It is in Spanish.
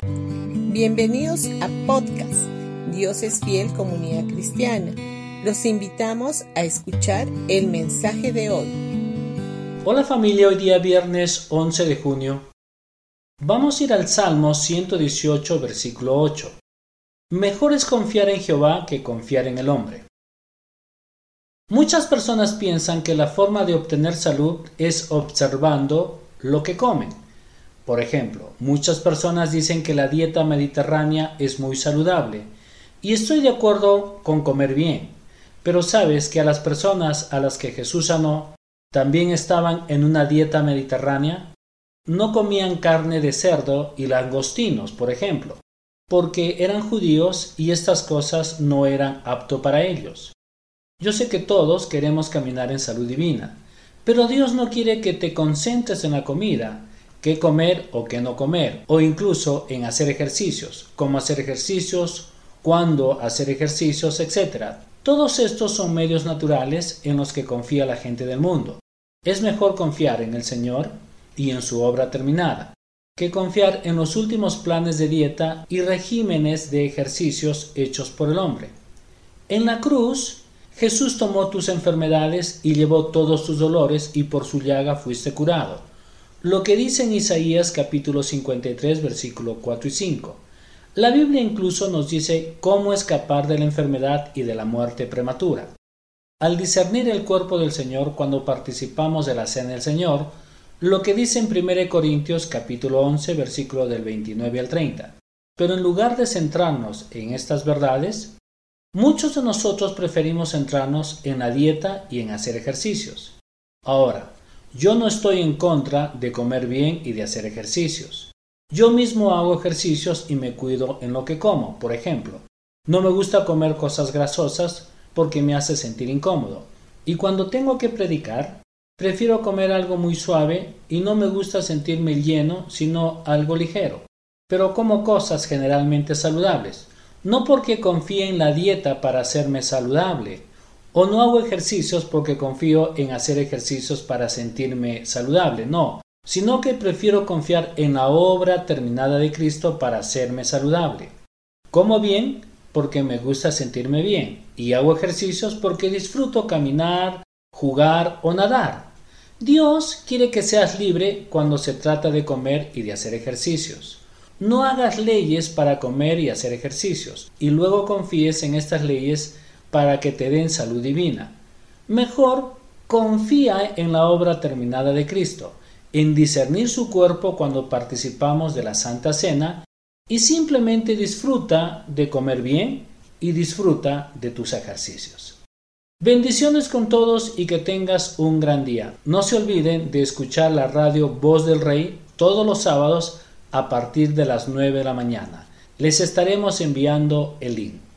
Bienvenidos a podcast Dios es fiel comunidad cristiana. Los invitamos a escuchar el mensaje de hoy. Hola familia, hoy día viernes 11 de junio. Vamos a ir al Salmo 118, versículo 8. Mejor es confiar en Jehová que confiar en el hombre. Muchas personas piensan que la forma de obtener salud es observando lo que comen. Por ejemplo, muchas personas dicen que la dieta mediterránea es muy saludable, y estoy de acuerdo con comer bien, pero sabes que a las personas a las que Jesús sanó también estaban en una dieta mediterránea, no comían carne de cerdo y langostinos, por ejemplo, porque eran judíos y estas cosas no eran apto para ellos. Yo sé que todos queremos caminar en salud divina, pero Dios no quiere que te concentres en la comida, qué comer o qué no comer, o incluso en hacer ejercicios, cómo hacer ejercicios, cuándo hacer ejercicios, etc. Todos estos son medios naturales en los que confía la gente del mundo. Es mejor confiar en el Señor y en su obra terminada, que confiar en los últimos planes de dieta y regímenes de ejercicios hechos por el hombre. En la cruz, Jesús tomó tus enfermedades y llevó todos tus dolores y por su llaga fuiste curado. Lo que dice en Isaías capítulo 53 versículo 4 y 5. La Biblia incluso nos dice cómo escapar de la enfermedad y de la muerte prematura. Al discernir el cuerpo del Señor cuando participamos de la cena del Señor, lo que dice en 1 Corintios capítulo 11 versículo del 29 al 30. Pero en lugar de centrarnos en estas verdades, Muchos de nosotros preferimos centrarnos en la dieta y en hacer ejercicios. Ahora, yo no estoy en contra de comer bien y de hacer ejercicios. Yo mismo hago ejercicios y me cuido en lo que como, por ejemplo. No me gusta comer cosas grasosas porque me hace sentir incómodo. Y cuando tengo que predicar, prefiero comer algo muy suave y no me gusta sentirme lleno, sino algo ligero. Pero como cosas generalmente saludables no porque confíe en la dieta para hacerme saludable, o no hago ejercicios porque confío en hacer ejercicios para sentirme saludable, no, sino que prefiero confiar en la obra terminada de Cristo para hacerme saludable. Como bien porque me gusta sentirme bien, y hago ejercicios porque disfruto caminar, jugar o nadar. Dios quiere que seas libre cuando se trata de comer y de hacer ejercicios. No hagas leyes para comer y hacer ejercicios, y luego confíes en estas leyes para que te den salud divina. Mejor confía en la obra terminada de Cristo, en discernir su cuerpo cuando participamos de la Santa Cena, y simplemente disfruta de comer bien y disfruta de tus ejercicios. Bendiciones con todos y que tengas un gran día. No se olviden de escuchar la radio Voz del Rey todos los sábados a partir de las 9 de la mañana. Les estaremos enviando el link.